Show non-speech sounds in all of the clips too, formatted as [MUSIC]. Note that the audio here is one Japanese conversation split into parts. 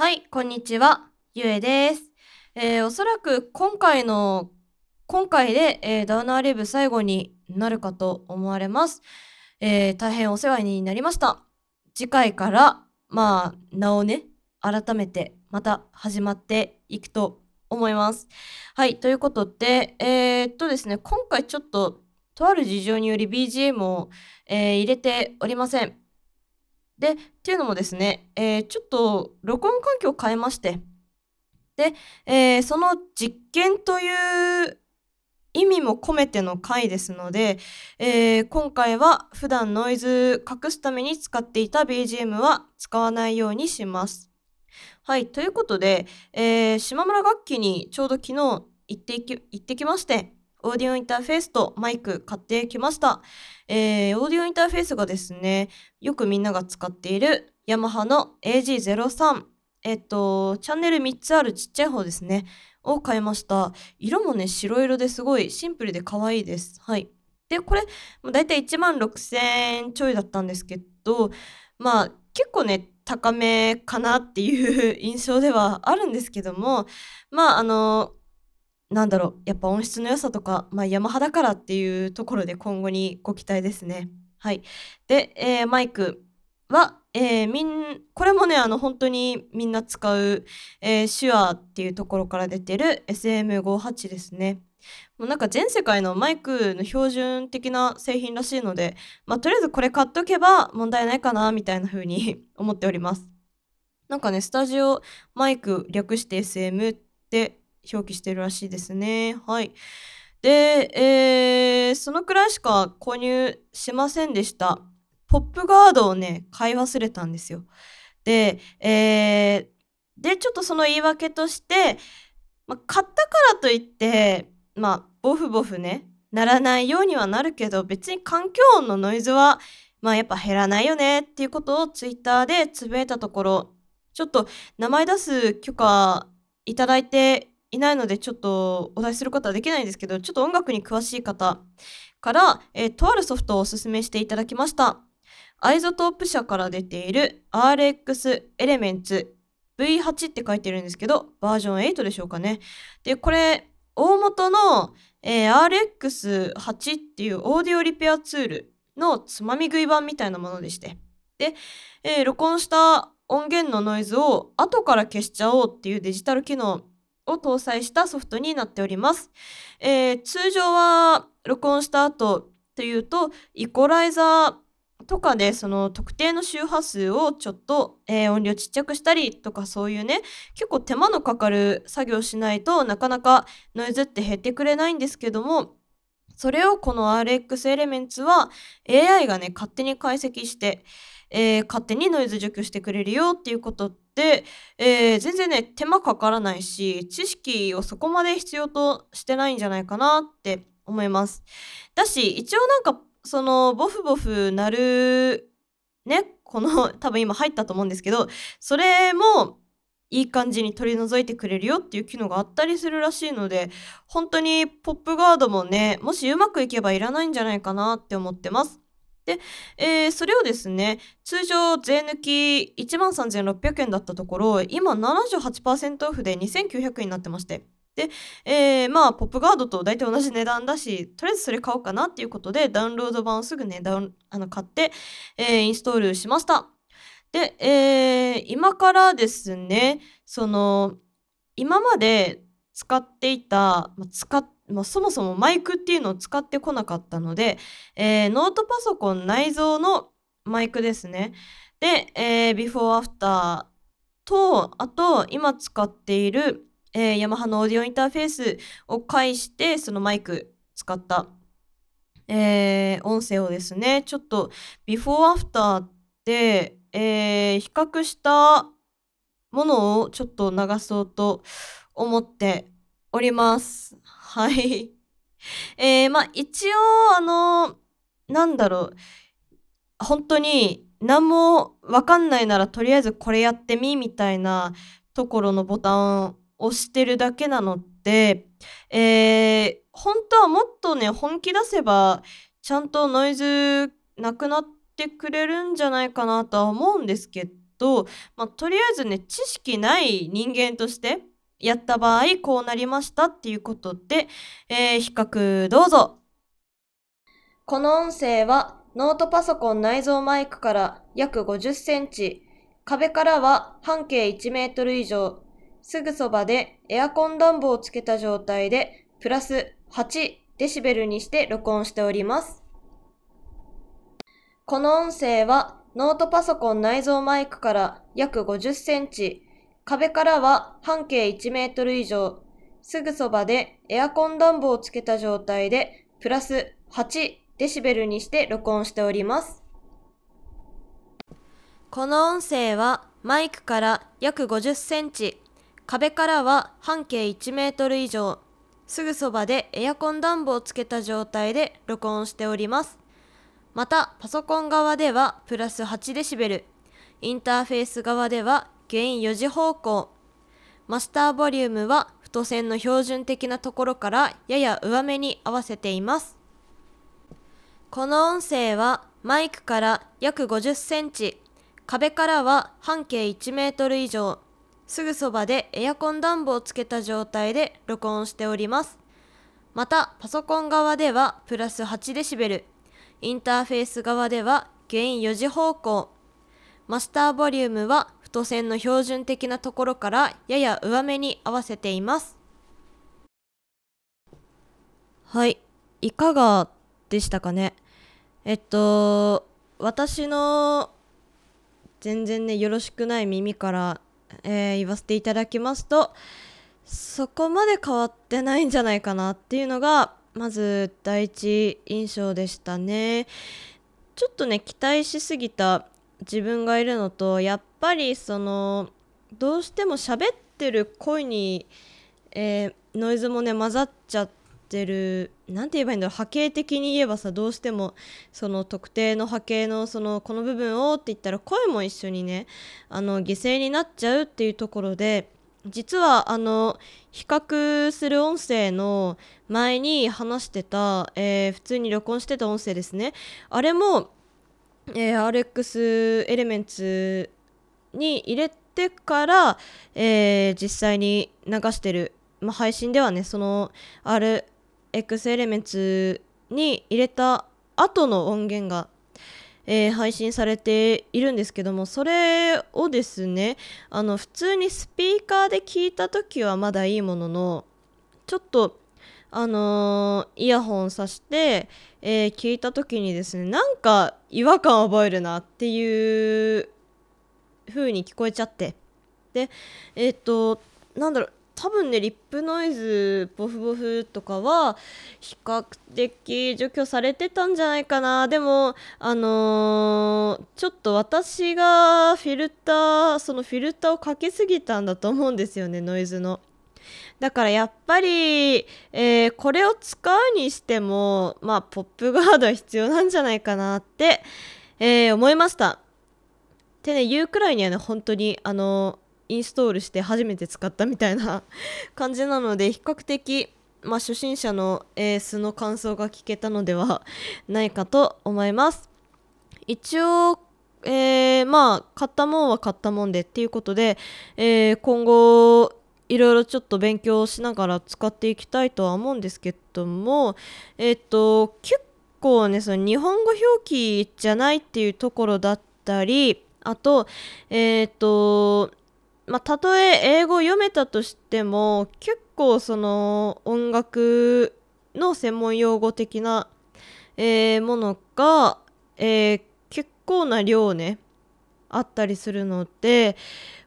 はい、こんにちは。ゆえです。えー、おそらく今回の、今回で、えー、ダウナーレブ最後になるかと思われます。えー、大変お世話になりました。次回から、まあ、名をね、改めてまた始まっていくと思います。はい、ということで、えー、っとですね、今回ちょっと、とある事情により BGM を、えー、入れておりません。で、っていうのもですね、えー、ちょっと録音環境を変えまして、で、えー、その実験という意味も込めての回ですので、えー、今回は普段ノイズ隠すために使っていた BGM は使わないようにします。はい、ということで、えー、島村楽器にちょうど昨日行ってき行ってきまして、オーディオインターフェースとマイク買ってきました。えー、オーディオインターフェースがですね、よくみんなが使っているヤマハの AG03。えっと、チャンネル3つあるちっちゃい方ですね。を買いました。色もね、白色ですごいシンプルで可愛いです。はい。で、これ、だいたい1万6000円ちょいだったんですけど、まあ、結構ね、高めかなっていう [LAUGHS] 印象ではあるんですけども、まあ、あの、なんだろう、やっぱ音質の良さとか、まあ、ヤマハだからっていうところで今後にご期待ですね。はい。で、えー、マイクは、えー、みん、これもね、あの、本当にみんな使う、えー、手話っていうところから出てる SM58 ですね。もうなんか全世界のマイクの標準的な製品らしいので、まあ、とりあえずこれ買っとけば問題ないかな、みたいな風に [LAUGHS] 思っております。なんかね、スタジオマイク略して SM って表記してるらしいですね。はい。で、えー、そのくらいしか購入しませんでした。ポップガードをね、買い忘れたんですよ。で、えー、で、ちょっとその言い訳として、まあ、買ったからといって、まあ、ボフボフね、ならないようにはなるけど、別に環境音のノイズは、まあやっぱ減らないよねっていうことをツイッターでつぶやいたところ、ちょっと名前出す許可いただいていないのでちょっとお出しすることはできないんですけど、ちょっと音楽に詳しい方から、えー、とあるソフトをお勧めしていただきました。 iZotope 社から出ている RX Elements V8 って書いてるんですけど、バージョン8でしょうかね。で、これ、大元の、えー、RX8 っていうオーディオリペアツールのつまみ食い版みたいなものでして。で、えー、録音した音源のノイズを後から消しちゃおうっていうデジタル機能を搭載したソフトになっております。えー、通常は録音した後というと、イコライザーとかでその特定の周波数をちょっと、えー、音量ちっちゃくしたりとかそういうね結構手間のかかる作業しないとなかなかノイズって減ってくれないんですけどもそれをこの RX エレメンツは AI がね勝手に解析して、えー、勝手にノイズ除去してくれるよっていうことで、えー、全然ね、手間かからないし、知識をそこまで必要としてないんじゃないかなって思います。だし、一応なんか、その、ボフボフなる、ね、この、多分今入ったと思うんですけど、それも、いい感じに取り除いてくれるよっていう機能があったりするらしいので、本当にポップガードもね、もしうまくいけばいらないんじゃないかなって思ってます。で、えー、それをですね、通常税抜き13,600円だったところ、今78%オフで2900円になってまして。で、えー、まあ、ポップガードと大体同じ値段だし、とりあえずそれ買おうかなっていうことで、ダウンロード版をすぐね、ダウン、あの、買って、えー、インストールしました。で、えー、今からですね、その、今まで使っていた、まあ、使っまあ、そもそもマイクっていうのを使ってこなかったので、えー、ノートパソコン内蔵のマイクですね。で、えー、ビフォーアフターと、あと、今使っている、えー、ヤマハのオーディオインターフェースを介して、そのマイク使った、えー、音声をですね、ちょっと、ビフォーアフターで、えー、比較したものをちょっと流そうと思っております。はい。[LAUGHS] えー、まあ、一応、あの、なんだろう、本当に何もわかんないならとりあえずこれやってみみたいなところのボタンを押してるだけなので、えー、本当はもっとね、本気出せば、ちゃんとノイズなくなってくれるんじゃないかなとは思うんですけと、まあ、とりあえずね知識ない人間としてやった場合こうなりましたっていうことで、えー、比較どうぞ。この音声はノートパソコン内蔵マイクから約50センチ、壁からは半径1メートル以上、すぐそばでエアコン暖房をつけた状態でプラス8デシベルにして録音しております。この音声はノートパソコン内蔵マイクから約50センチ、壁からは半径1メートル以上、すぐそばでエアコン暖房をつけた状態でプラス8デシベルにして録音しております。この音声はマイクから約50センチ、壁からは半径1メートル以上、すぐそばでエアコン暖房をつけた状態で録音しております。また、パソコン側ではプラス8デシベル、インターフェース側ではゲイン4時方向。マスターボリュームは太線の標準的なところからやや上目に合わせています。この音声はマイクから約50センチ、壁からは半径1メートル以上、すぐそばでエアコン暖房をつけた状態で録音しております。また、パソコン側ではプラス8デシベル、インターフェース側ではゲイン4時方向、マスターボリュームは太線の標準的なところからやや上目に合わせています。はい、いかがでしたかね？えっと、私の全然ね、よろしくない耳から、えー、言わせていただきますと、そこまで変わってないんじゃないかなっていうのが、まず第一印象でしたね。ちょっとね、期待しすぎた自分がいるのとやっぱりそのどうしても喋ってる声に、えー、ノイズもね混ざっちゃってる何て言えばいいんだろう波形的に言えばさどうしてもその特定の波形のそのこの部分をって言ったら声も一緒にねあの犠牲になっちゃうっていうところで実はあの比較する音声の前に話してた、えー、普通に録音してた音声ですね。あれもえー、RX エレメンツに入れてから、えー、実際に流してる、まあ、配信ではねその RX エレメンツに入れた後の音源が、えー、配信されているんですけどもそれをですねあの普通にスピーカーで聞いた時はまだいいもののちょっとあのー、イヤホンさして、えー、聞いた時にですねなんか違和感覚えるなっていう風に聞こえちゃって。でえっ、となんだろう多分ねリップノイズボフボフとかは比較的除去されてたんじゃないかなでもあのー、ちょっと私がフィルターそのフィルターをかけすぎたんだと思うんですよねノイズのだからやっぱり、えー、これを使うにしても、まあ、ポップガードは必要なんじゃないかなって、えー、思いました。ってね、言うくらいにはね、本当に、あの、インストールして初めて使ったみたいな [LAUGHS] 感じなので、比較的、まあ、初心者の、えー、素の感想が聞けたのではないかと思います。一応、えー、まあ、買ったもんは買ったもんでっていうことで、えー、今後、いろいろちょっと勉強しながら使っていきたいとは思うんですけども、えっ、と、結構ね、その日本語表記じゃないっていうところだったり、あと、えっ、と、まあ、たとえ英語読めたとしても、結構その音楽の専門用語的な、えー、ものが、えー、結構な量ね、あったりするので、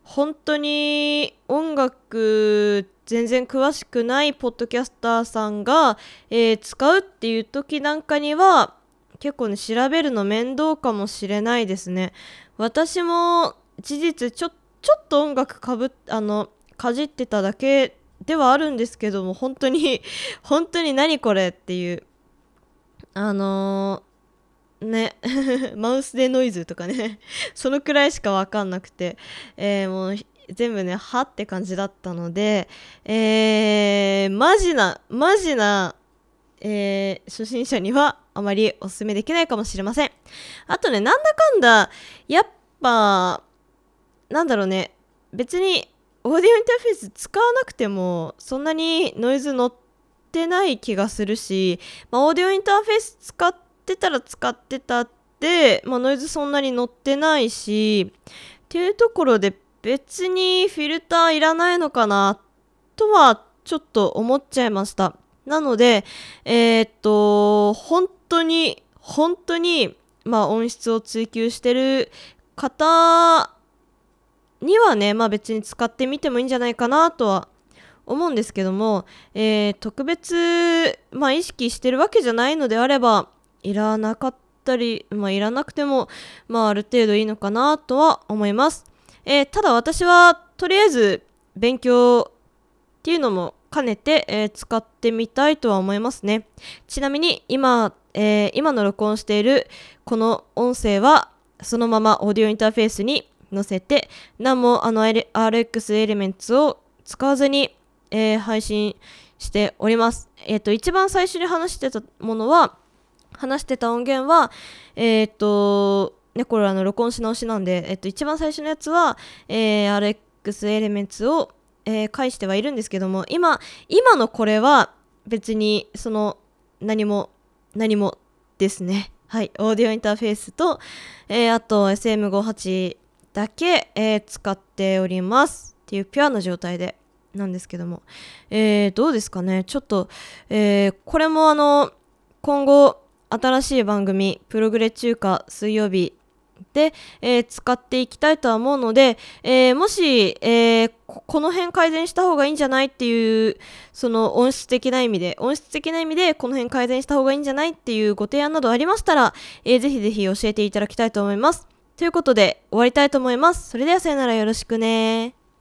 本当に音楽全然詳しくないポッドキャスターさんが、えー、使うっていう時なんかには結構ね調べるの面倒かもしれないですね。私も事実ちょちょっと音楽かぶっあのかじってただけではあるんですけども本当に [LAUGHS] 本当に何これっていう。あのね [LAUGHS] マウスでノイズとかね [LAUGHS] そのくらいしか分かんなくて、えー、もう全部ねはって感じだったので、えー、マジなマジな、えー、初心者にはあまりおすすめできないかもしれません。あとねなんだかんだやっぱなんだろうね別にオーディオインターフェース使わなくてもそんなにノイズ乗ってない気がするし、まあ、オーディオインターフェース使ってたら使ってたって、まあ、ノイズそんなに乗ってないしっていうところで別にフィルターいらないのかなとはちょっと思っちゃいました。なので、えー、っと、本当に、本当に、まあ音質を追求してる方にはね、まあ別に使ってみてもいいんじゃないかなとは思うんですけども、えー、特別、まあ意識してるわけじゃないのであれば、いらなかったり、まあいらなくても、まあある程度いいのかなとは思います。えー、ただ私はとりあえず勉強っていうのも兼ねて、えー、使ってみたいとは思いますね。ちなみに今、えー、今の録音しているこの音声はそのままオーディオインターフェースに載せて何もあの RX エレメンツを使わずに、えー、配信しております。えっ、と、一番最初に話してたものは、話してた音源は、えっ、と、ね、これあの録音し直しなんで、えっと、一番最初のやつは、えー、RX エレメンツを、えー、返してはいるんですけども、今、今のこれは別にその何も、何もですね。はい、オーディオインターフェースと、えー、あと SM58 だけ、えー、使っております。っていうピュアな状態でなんですけども、えー、どうですかね。ちょっと、えー、これもあの今後新しい番組プログレ中華水曜日で、えー、使っていきたいとは思うので、えー、もし、えー、この辺改善した方がいいんじゃないっていうその音質的な意味で音質的な意味でこの辺改善した方がいいんじゃないっていうご提案などありましたら、えー、ぜひぜひ教えていただきたいと思います。ということで終わりたいと思います。それではさよならよろしくね。